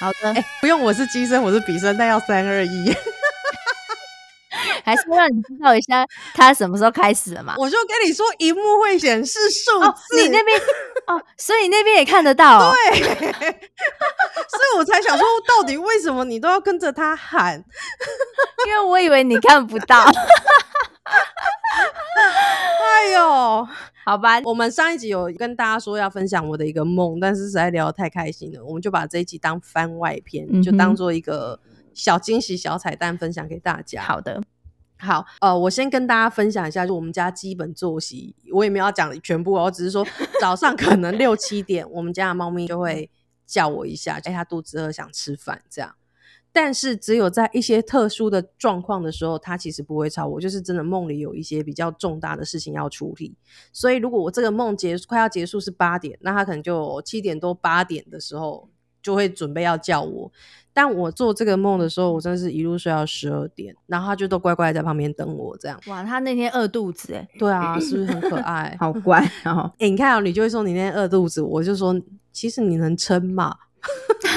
好的，哎、不用，我是机身，我是比身，但要三二一。还是让你知道一下他什么时候开始的嘛？我就跟你说，荧幕会显示数字，哦，你那边哦，所以你那边也看得到、哦。对，所以我才想说，到底为什么你都要跟着他喊？因为我以为你看不到。哎呦，好吧，我们上一集有跟大家说要分享我的一个梦，但是实在聊得太开心了，我们就把这一集当番外篇，就当做一个小惊喜、小彩蛋分享给大家。好的，好，呃，我先跟大家分享一下，就我们家基本作息，我也没有要讲全部哦，我只是说早上可能六七点，我们家的猫咪就会叫我一下，哎，他肚子饿想吃饭这样。但是只有在一些特殊的状况的时候，他其实不会吵我，就是真的梦里有一些比较重大的事情要处理。所以如果我这个梦结快要结束是八点，那他可能就七点多八点的时候就会准备要叫我。但我做这个梦的时候，我真的是一路睡到十二点，然后他就都乖乖在旁边等我这样。哇，他那天饿肚子哎，对啊，是不是很可爱？好乖哦。哎、你看哦，你就会说你那天饿肚子，我就说其实你能撑嘛？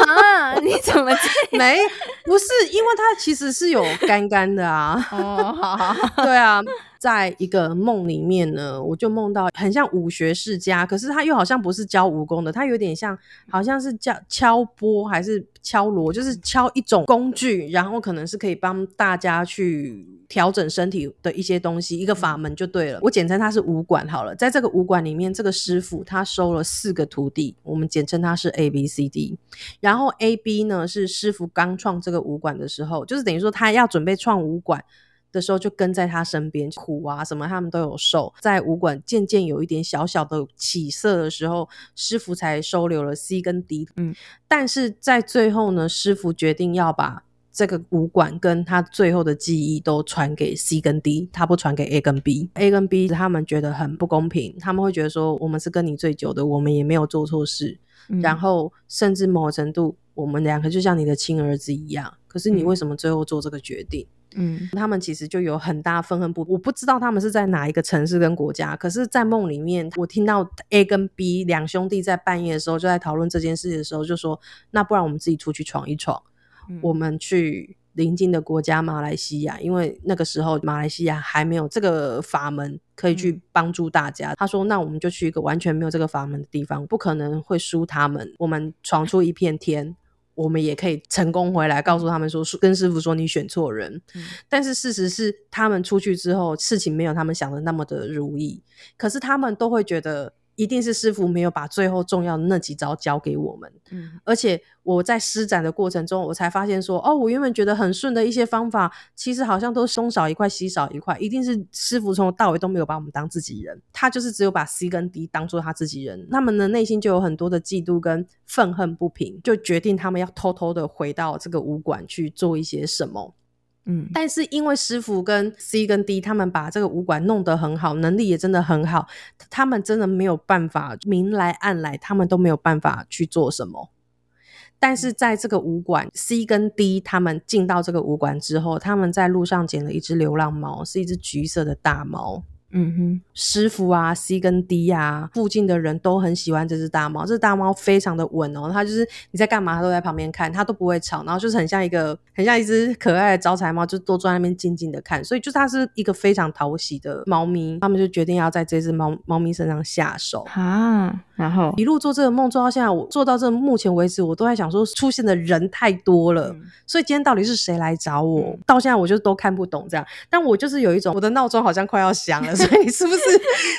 啊，你怎么这 没，不是，因为它其实是有干干的啊。哦，好好好，对啊，在一个梦里面呢，我就梦到很像武学世家，可是他又好像不是教武功的，他有点像好像是叫敲钵还是敲锣，就是敲一种工具，然后可能是可以帮大家去调整身体的一些东西，一个法门就对了。我简称他是武馆好了，在这个武馆里面，这个师傅他收了四个徒弟，我们简称他是 A B C D。然后 A B 呢是师傅刚创这个武馆的时候，就是等于说他要准备创武馆。的时候就跟在他身边，苦啊什么他们都有受。在武馆渐渐有一点小小的起色的时候，师傅才收留了 C 跟 D。嗯，但是在最后呢，师傅决定要把这个武馆跟他最后的记忆都传给 C 跟 D，他不传给 A 跟 B。A 跟 B 他们觉得很不公平，他们会觉得说我们是跟你最久的，我们也没有做错事，嗯然后甚至某程度我们两个就像你的亲儿子一样，可是你为什么最后做这个决定？嗯他们其实就有很大愤恨不，我不知道他们是在哪一个城市跟国家，可是，在梦里面，我听到 A 跟 B 两兄弟在半夜的时候就在讨论这件事的时候，就说，那不然我们自己出去闯一闯，嗯我们去邻近的国家马来西亚，因为那个时候马来西亚还没有这个法门可以嗯去帮助大家。他说，那我们就去一个完全没有这个法门的地方，不可能会输他们，我们闯出一片天。我们也可以成功回来，告诉他们说，跟师傅说你选错人。嗯但是事实是，他们出去之后，事情没有他们想的那么的如意。可是他们都会觉得，一定是师傅没有把最后重要的那几招教给我们。嗯而且我在施展的过程中，我才发现说，哦，我原本觉得很顺的一些方法，其实好像都东少一块西少一块，一定是师傅从头到尾都没有把我们当自己人，他就是只有把 C 跟 D 当做他自己人，他们的内心就有很多的嫉妒跟愤恨不平，就决定他们要偷偷的回到这个武馆去做一些什么。嗯但是因为师傅跟 C 跟 D 他们把这个武馆弄得很好，能力也真的很好，他们真的没有办法明来暗来，他们都没有办法去做什么。但是在这个武馆，C 跟 D 他们进到这个武馆之后，他们在路上捡了一只流浪猫，是一只橘色的大猫。嗯哼，师傅啊，C 跟 D 啊，附近的人都很喜欢这只大猫。这只大猫非常的稳哦，它就是你在干嘛，它都在旁边看，它都不会吵，然后就是很像一个很像一只可爱的招财猫，就都坐在那边静静的看。所以就是它是一个非常讨喜的猫咪，他们就决定要在这只猫猫咪身上下手。啊，然后一路做这个梦做到现在，我做到这目前为止，我都在想说，出现的人太多了，嗯所以今天到底是谁来找我？嗯到现在我就都看不懂这样，但我就是有一种我的闹钟好像快要响了，所以是不是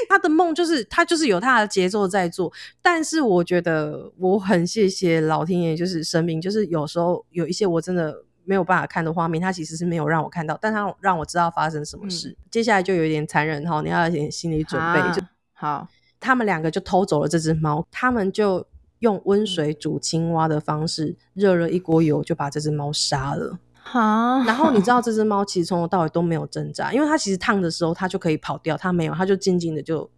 他的梦就是他就是有他的节奏在做？但是我觉得我很谢谢老天爷，就是神明，就是有时候有一些我真的。没有办法看的画面，他其实是没有让我看到，但他让我知道发生什么事。接下来就有一点残忍哈，你要有点心理准备。啊就好，他们两个就偷走了这只猫，他们就用温水煮青蛙的方式，热了一锅油就把这只猫杀了。好，然后你知道这只猫其实从头到尾都没有挣扎，因为它其实烫的时候它就可以跑掉，它没有，它就静静的就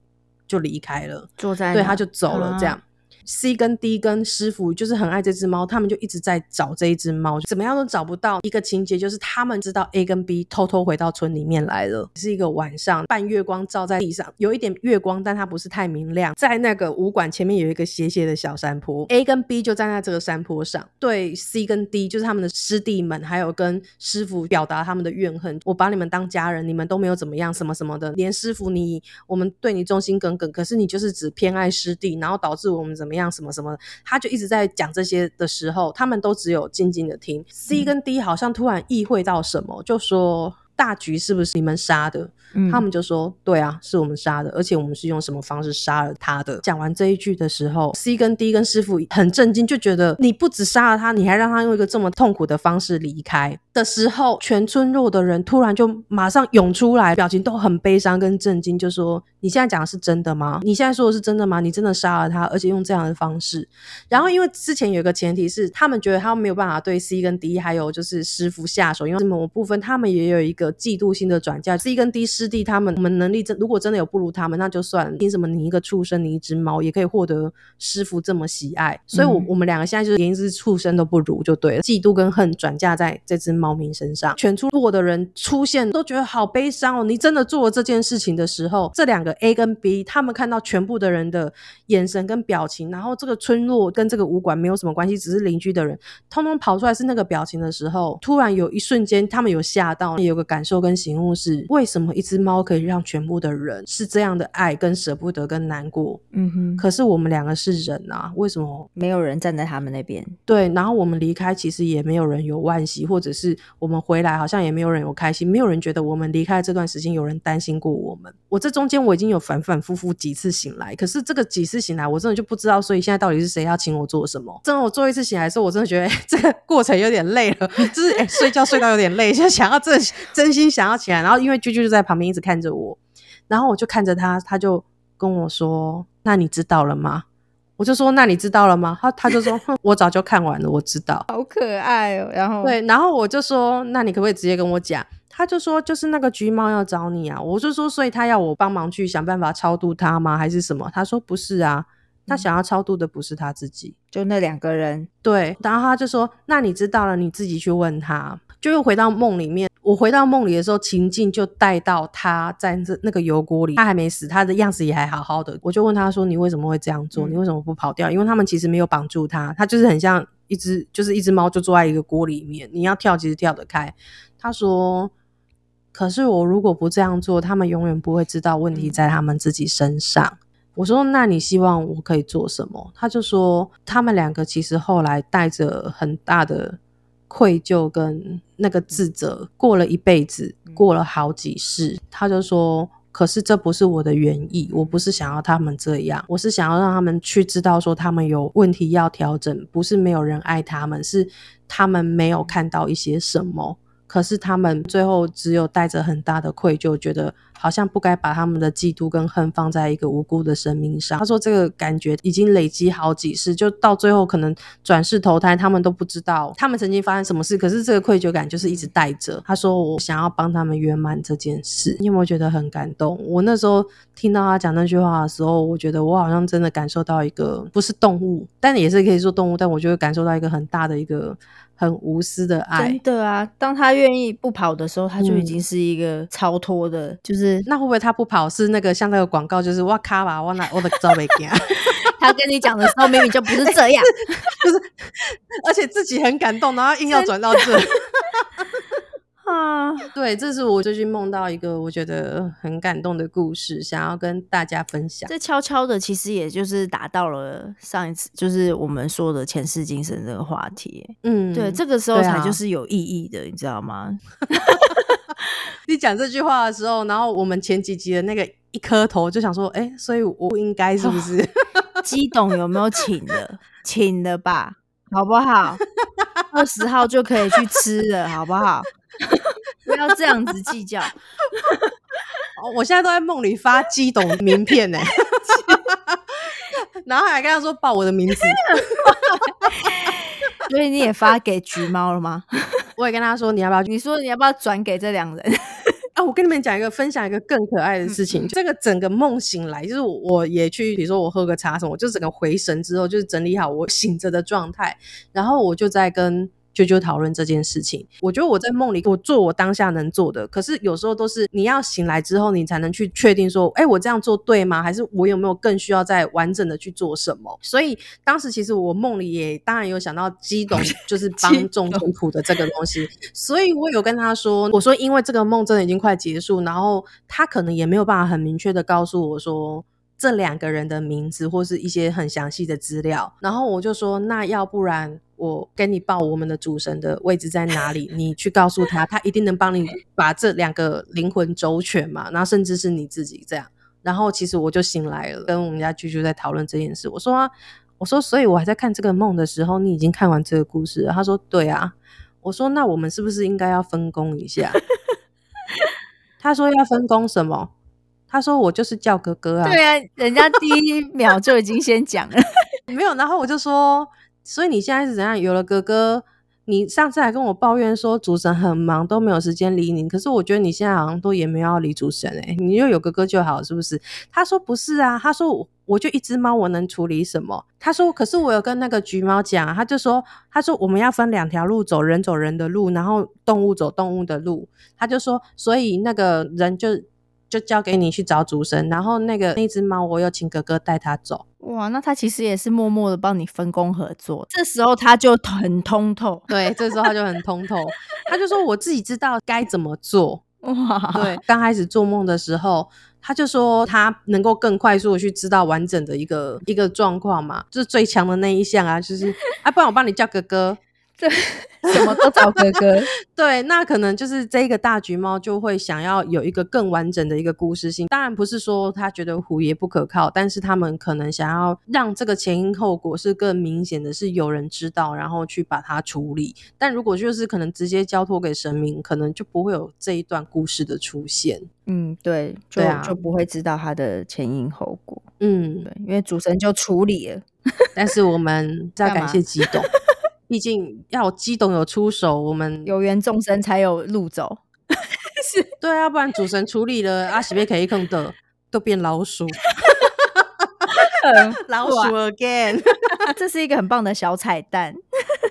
就离开了，对，坐在对它就走了这样。C 跟 D 跟师傅就是很爱这只猫，他们就一直在找这一只猫，怎么样都找不到。一个情节就是他们知道 A 跟 B 偷偷回到村里面来了，是一个晚上，半月光照在地上，有一点月光，但它不是太明亮。在那个武馆前面有一个斜斜的小山坡，A 跟 B 就站在这个山坡上，对 C 跟 D 就是他们的师弟们，还有跟师傅表达他们的怨恨。我把你们当家人，你们都没有怎么样，什么什么的，连师傅你我们对你忠心耿耿，可是你就是只偏爱师弟，然后导致我们怎么样，什么什么，他就一直在讲这些的时候，他们都只有静静的听。C 跟 D 好像突然意会到什么，就说大局是不是你们杀的？嗯他们就说：“对啊，是我们杀的，而且我们是用什么方式杀了他的。”讲完这一句的时候，C 跟 D 跟师傅很震惊，就觉得你不止杀了他，你还让他用一个这么痛苦的方式离开的时候，全村落的人突然就马上涌出来，表情都很悲伤跟震惊，就说：“你现在讲的是真的吗？你现在说的是真的吗？你真的杀了他，而且用这样的方式？”然后因为之前有一个前提是，他们觉得他们没有办法对 C 跟 D 还有就是师傅下手，因为某部分他们也有一个嫉妒心的转嫁。C 跟 D 师弟他们，我们能力真如果真的有不如他们，那就算了。凭什么你一个畜生，你一只猫也可以获得师傅这么喜爱？所以我，我、嗯们两个现在就是连一只畜生都不如，就对了。嫉妒跟恨转嫁在这只猫咪身上，全村落的人出现都觉得好悲伤哦。你真的做了这件事情的时候，这两个 A 跟 B 他们看到全部的人的眼神跟表情，然后这个村落跟这个武馆没有什么关系，只是邻居的人，通通跑出来是那个表情的时候，突然有一瞬间，他们有吓到，有个感受跟醒悟是，为什么一只猫可以让全部的人是这样的爱跟舍不得跟难过？嗯哼，可是我们两个是人啊，为什么没有人站在他们那边。对，然后我们离开，其实也没有人有惋惜，或者是我们回来，好像也没有人有开心，没有人觉得我们离开这段时间有人担心过我们。我这中间我已经有反反复复几次醒来，可是这个几次醒来，我真的就不知道，所以现在到底是谁要请我做什么？真的，我做一次醒来的时候，我真的觉得、哎这个过程有点累了，就是哎、睡觉睡到有点累，就想要真的真心想要起来，然后因为啾啾就在旁边一直看着我，然后我就看着他，他就跟我说：“那你知道了吗？”我就说：“那你知道了吗？”他他就说：“哼，我早就看完了，我知道。”好可爱哦。然后，对，然后我就说，那你可不可以直接跟我讲？他就说，就是那个橘猫要找你啊。我就说，所以他要我帮忙去想办法超度他吗？还是什么？他说不是啊，他想要超度的不是他自己。就那两个人，对，然后他就说，那你知道了，你自己去问他。就又回到梦里面，我回到梦里的时候，情境就带到他在这那个油锅里，他还没死，他的样子也还好好的。我就问他说：“你为什么会这样做？嗯你为什么不跑掉？”因为他们其实没有绑住他，他就是很像一只，就是一只猫，就坐在一个锅里面，你要跳其实跳得开。他说：“可是我如果不这样做，他们永远不会知道问题在他们自己身上。我说：“那你希望我可以做什么？”他就说：“他们两个其实后来带着很大的愧疚跟那个自责，过了一辈子，过了好几世。”他就说：“可是这不是我的原意，我不是想要他们这样，我是想要让他们去知道说他们有问题要调整，不是没有人爱他们，是他们没有看到一些什么。”可是他们最后只有带着很大的愧疚，觉得好像不该把他们的嫉妒跟恨放在一个无辜的生命上。他说这个感觉已经累积好几世，就到最后可能转世投胎，他们都不知道他们曾经发生什么事。可是这个愧疚感就是一直带着。他说我想要帮他们圆满这件事，你有没有觉得很感动？我那时候听到他讲那句话的时候，我觉得我好像真的感受到一个不是动物，但也是可以说动物，但我就会感受到一个很大的一个很无私的爱真。的啊，当他愿意不跑的时候，他就已嗯经是一个超脱的，就是那会不会他不跑是那个像那个广告，就是哇卡吧，我哪我的招没给，他跟你讲的时候，明明就不是这样。就是 而且自己很感动，然后硬要转到这。啊，对，这是我最近梦到一个我觉得很感动的故事，想要跟大家分享。这悄悄的，其实也就是达到了上一次，就是我们说的前世今生这个话题。嗯，对，这个时候才就是有意义的，你知道吗？你讲这句话的时候，然后我们前几集的那个一磕头就想说，哎，所以我不应该是不是？激动有没有请的？请了吧，好不好？二十号就可以去吃了，好不好？不要这样子计较。哦我现在都在梦里发基董名片呢，然后还跟他说报我的名字，所以你也发给橘猫了吗？我也跟他说你要不要去？你说你要不要转给这两人？啊，我跟你们讲一个，分享一个更可爱的事情。这个整个梦醒来，就是我也去，比如说我喝个茶什么，我就整个回神之后，就是整理好我醒着的状态，然后我就在跟。就就讨论这件事情，我觉得我在梦里，我做我当下能做的，可是有时候都是你要醒来之后，你才能去确定说，哎，我这样做对吗？还是我有没有更需要再完整的去做什么？所以当时其实我梦里也当然有想到基董 就是帮众痛苦的这个东西，所以我有跟他说，我说因为这个梦真的已经快结束，然后他可能也没有办法很明确的告诉我说。这两个人的名字或是一些很详细的资料，然后我就说，那要不然我跟你报我们的主神的位置在哪里，你去告诉他，他一定能帮你把这两个灵魂周全嘛，然后甚至是你自己这样。然后其实我就醒来了，跟我们家居居在讨论这件事。我说，我说，所以我还在看这个梦的时候，你已经看完这个故事了。他说，对啊。我说，那我们是不是应该要分工一下？他说要分工什么？他说：“我就是叫哥哥啊。”对啊，人家第一秒就已经先讲了，没有。然后我就说：“所以你现在是怎样？有了哥哥，你上次还跟我抱怨说主神很忙，都没有时间理你。可是我觉得你现在好像都也没有要理主神哎，你又有哥哥就好，是不是？”他说：“不是啊。”他说：“我就一只猫，我能处理什么？”他说：“可是我有跟那个橘猫讲，他就说，他说我们要分两条路走，人走人的路，然后动物走动物的路。他就说，所以那个人就。”就交给你去找主神，然后那个那只猫，我有请哥哥带它走。哇，那他其实也是默默的帮你分工合作。这时候他就很通透，对，这时候他就很通透，他就说我自己知道该怎么做。哇，对，刚开始做梦的时候，他就说他能够更快速的去知道完整的一个一个状况嘛，就是最强的那一项啊，就是啊，不然我帮你叫哥哥。对，什么都找哥哥。对，那可能就是这个大橘猫就会想要有一个更完整的一个故事性。当然不是说他觉得虎爷不可靠，但是他们可能想要让这个前因后果是更明显的，是有人知道，然后去把它处理。但如果就是可能直接交托给神明，可能就不会有这一段故事的出现。嗯，对，就就不会知道它的前因后果。嗯，对，因为主神就处理了。但是我们 再感谢激动。毕竟要机动有出手，我们有缘众生才有路走。是对啊，不然主神处理了阿喜贝可以坑的，都变老鼠。老鼠 again，这是一个很棒的小彩蛋。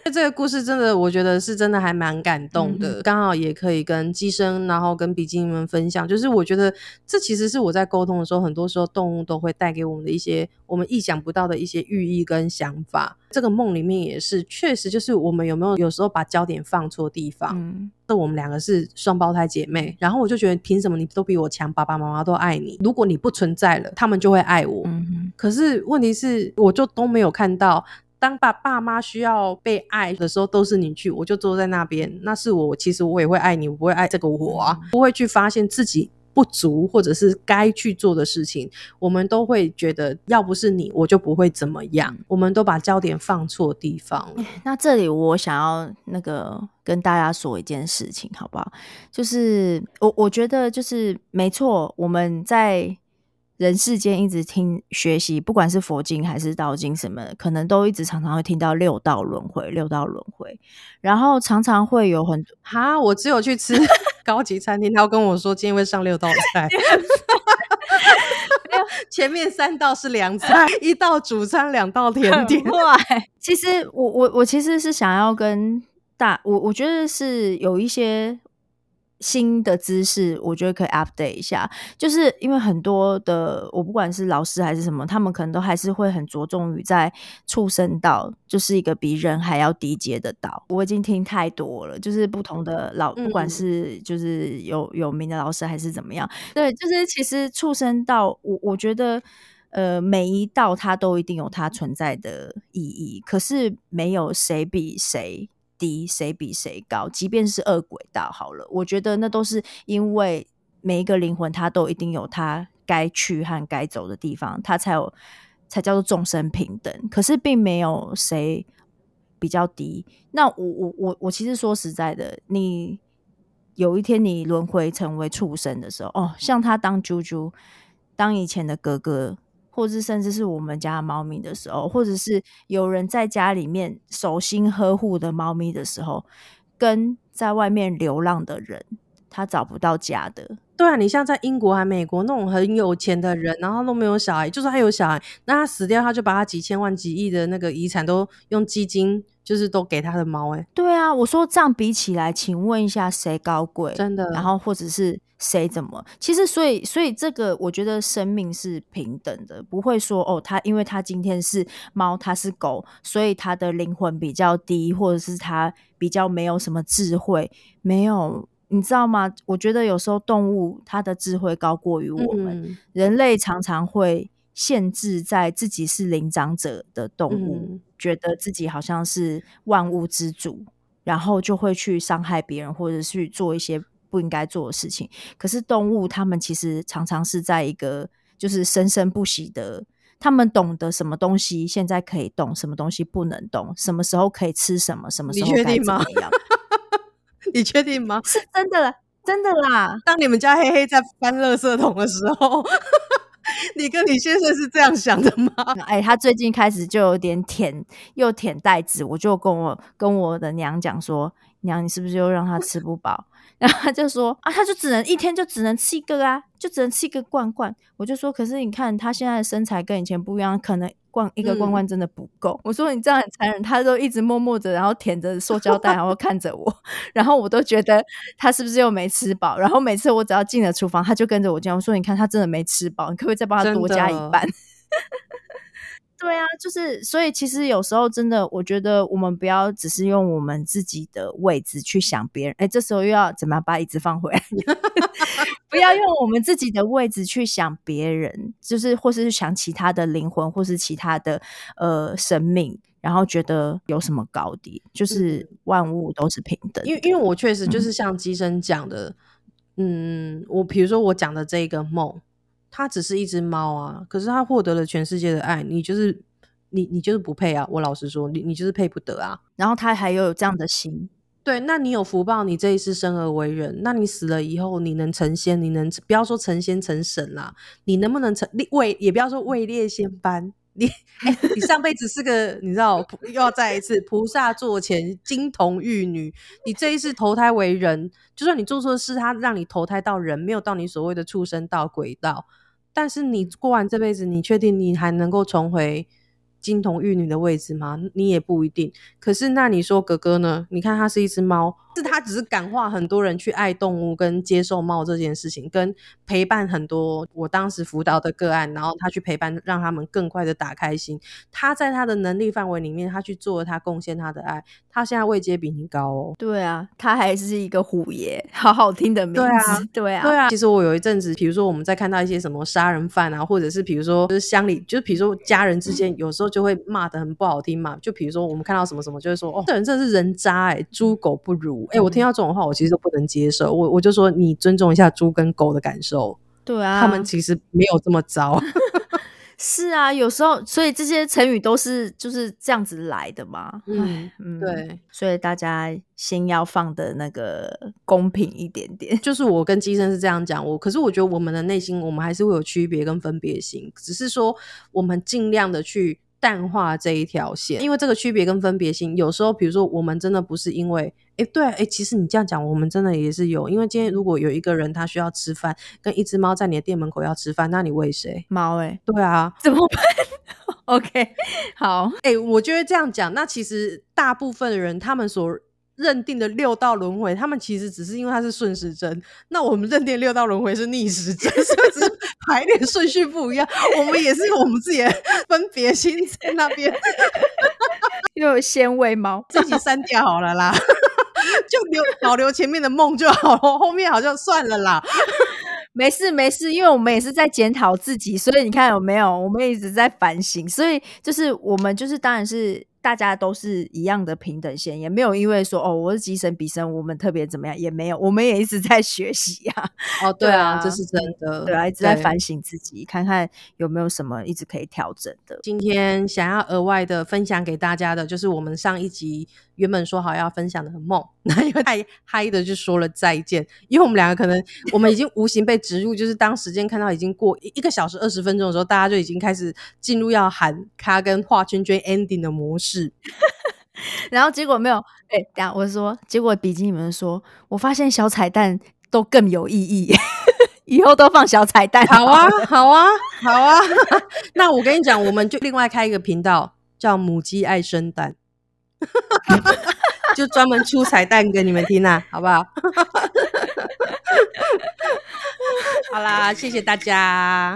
这个故事真的，我觉得是真的还蛮感动的。刚好也可以跟机生，然后跟比基尼们分享。就是我觉得这其实是我在沟通的时候，很多时候动物都会带给我们的一些我们意想不到的一些寓意跟想法。这个梦里面也是，确实就是我们有没有有时候把焦点放错地方。嗯，那我们两个是双胞胎姐妹，然后我就觉得凭什么你都比我强，爸爸妈妈都爱你。如果你不存在了，他们就会爱我。嗯，可是问题是，我就都没有看到。当爸爸妈需要被爱的时候，都是你去，我就坐在那边。那是我，其实我也会爱你，我不会爱这个我啊，不会去发现自己不足或者是该去做的事情。我们都会觉得，要不是你，我就不会怎么样。我们都把焦点放错地方。那这里我想要那个跟大家说一件事情，好不好？就是我我觉得就是没错，我们在。人世间一直听学习，不管是佛经还是道经什么，可能都一直常常会听到六道轮回，六道轮回，然后常常会有很多哈，我只有去吃 高级餐厅，他要跟我说今天会上六道菜 前面三道是凉菜，一道主餐，两道甜点。对，其实我我我其实是想要跟大我我觉得是有一些。新的知识，我觉得可以 update 一下，就是因为很多的，我不管是老师还是什么，他们可能都还是会很着重于在畜生道，就是一个比人还要低阶的道。我已经听太多了，就是不同的老，不管是就是有有名的老师还是怎么样，对，就是其实畜生道，我我觉得，呃，每一道它都一定有它存在的意义，可是没有谁比谁。低谁比谁高，即便是恶鬼道好了，我觉得那都是因为每一个灵魂，它都一定有它该去和该走的地方，它才有才叫做众生平等。可是并没有谁比较低。那我我我我其实说实在的，你有一天你轮回成为畜生的时候，哦，像他当猪猪，当以前的哥哥。或是甚至是我们家猫咪的时候，或者是有人在家里面手心呵护的猫咪的时候，跟在外面流浪的人，他他找不到家的。对啊，你像在英国还美国那种很有钱的人，然后都没有小孩，就算他有小孩，那他死掉，他就把他几千万、几亿的那个遗产都用基金，就是都给他的猫。哎，对啊，我说这样比起来，请问一下谁高贵？真的。然后或者是谁怎么？其实，所以，所以这个我觉得生命是平等的，不会说哦，他因为他今天是猫，他是狗，所以他的灵魂比较低，或者是他比较没有什么智慧，没有。你知道吗？我觉得有时候动物它的智慧高过于我们人类，常常会限制在自己是灵长者的动物，觉得自己好像是万物之主，然后就会去伤害别人，或者去做一些不应该做的事情。可是动物它们其实常常是在一个就是生生不息的，他们懂得什么东西现在可以动，什么东西不能动，什么时候可以吃什么，什么时候该怎么样。你确定吗？是真的，真的啦！当你们家黑黑在翻垃圾桶的时候，你跟你先生是这样想的吗？哎，他最近开始就有点舔，又舔袋子，我就跟我跟我的娘讲说：“娘，你是不是又让他吃不饱？” 然后他就说：“啊，他就只能一天就只能吃一个啊，就只能吃一个罐罐。”我就说：“可是你看他现在的身材跟以前不一样，可能。”罐一个罐罐真的不够。我说你这样很残忍，他都一直默默的，然后舔着塑胶袋，然后看着我，然后我都觉得他是不是又没吃饱。然后每次我只要进了厨房，他就跟着我讲，我说你看他真的没吃饱，你可不可以再帮他多加一半？对啊，就是所以其实有时候真的，我觉得我们不要只是用我们自己的位置去想别人。哎，这时候又要怎么样把椅子放回来？不要用我们自己的位置去想别人，就是或是想其他的灵魂，或是其他的呃生命，然后觉得有什么高低，就是万物都是平等。因为因为我确实就是像机生讲的，嗯，我比如说我讲的这个梦。它只是一只猫啊，可是它获得了全世界的爱，你就是你，你就是不配啊！我老实说，你你就是配不得啊。然后它还有这样的心，对，那你有福报，你这一世生而为人，那你死了以后，你能成仙，你能不要说成仙成神啦，你能不能成位也不要说位列仙班，你，你上辈子是个你知道又要再一次菩萨座前金童玉女，你这一次投胎为人，就算你做错事，他让你投胎到人，没有到你所谓的畜生道、鬼道。但是你过完这辈子，你确定你还能够重回金童玉女的位置吗？你也不一定。可是那你说哥哥呢？你看他是一只猫。是他只是感化很多人去爱动物跟接受猫这件事情，跟陪伴很多我当时辅导的个案，然后他去陪伴，让他们更快的打开心。他在他的能力范围里面，他去做他贡献他的爱。他现在位阶比你高哦。对啊，他还是一个虎爷，好好听的名字。对啊，对啊，对啊。其实我有一阵子，比如说我们在看到一些什么杀人犯啊，或者是比如说就是乡里，就是比如说家人之间，有时候就会骂的很不好听嘛。就比如说我们看到什么什么，就会说哦，这人真的是人渣哎，猪狗不如。哎，我听到这种话，我其实都不能接受。我我就说，你尊重一下猪跟狗的感受。对啊，他们其实没有这么糟。是啊，有时候，所以这些成语都是就是这样子来的嘛。嗯嗯，对。所以大家先要放的那个公平一点点。就是我跟机生是这样讲，我可是我觉得我们的内心，我们还是会有区别跟分别心，只是说我们尽量的去。淡化这一条线，因为这个区别跟分别性，有时候比如说我们真的不是因为，哎，对，哎，其实你这样讲，我们真的也是有，因为今天如果有一个人他需要吃饭，跟一只猫在你的店门口要吃饭，那你喂谁？猫哎，对啊，怎么办？OK，好，哎，我觉得这样讲，那其实大部分的人他们所。认定的六道轮回，他们其实只是因为它是顺时针，那我们认定六道轮回是逆时针，所以只是排列顺序不一样。我们也是有我们自己的 分别心在那边，又有纤维猫，自己删掉好了啦，就留保留前面的梦就好了，后面好像算了啦。没事没事，因为我们也是在检讨自己，所以你看有没有，我们一直在反省，所以就是我们就是当然是。大家都是一样的平等线，也没有因为说哦，我是吉神比神，我们特别怎么样，也没有，我们也一直在学习呀。哦，对啊，这是真的，对啊，一直在反省自己，看看有没有什么一直可以调整的。今天想要额外的分享给大家的，就是我们上一集原本说好要分享的梦，那因为太嗨的就说了再见，因为我们两个可能我们已经无形被植入，就是当时间看到已经过一个小时二十分钟的时候，大家就已经开始进入要喊卡跟画圈圈 ending 的模式。是，然后结果没有，哎，等下我说，结果比基尼们说，我发现小彩蛋都更有意义。以后都放小彩蛋。好啊，好啊，好啊。那我跟你讲，我们就另外开一个频道，叫母鸡爱生蛋，就专门出彩蛋给你们听啊，好不好？好啦，谢谢大家，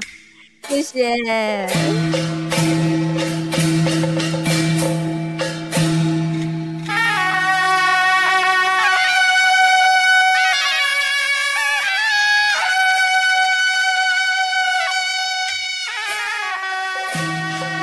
谢谢。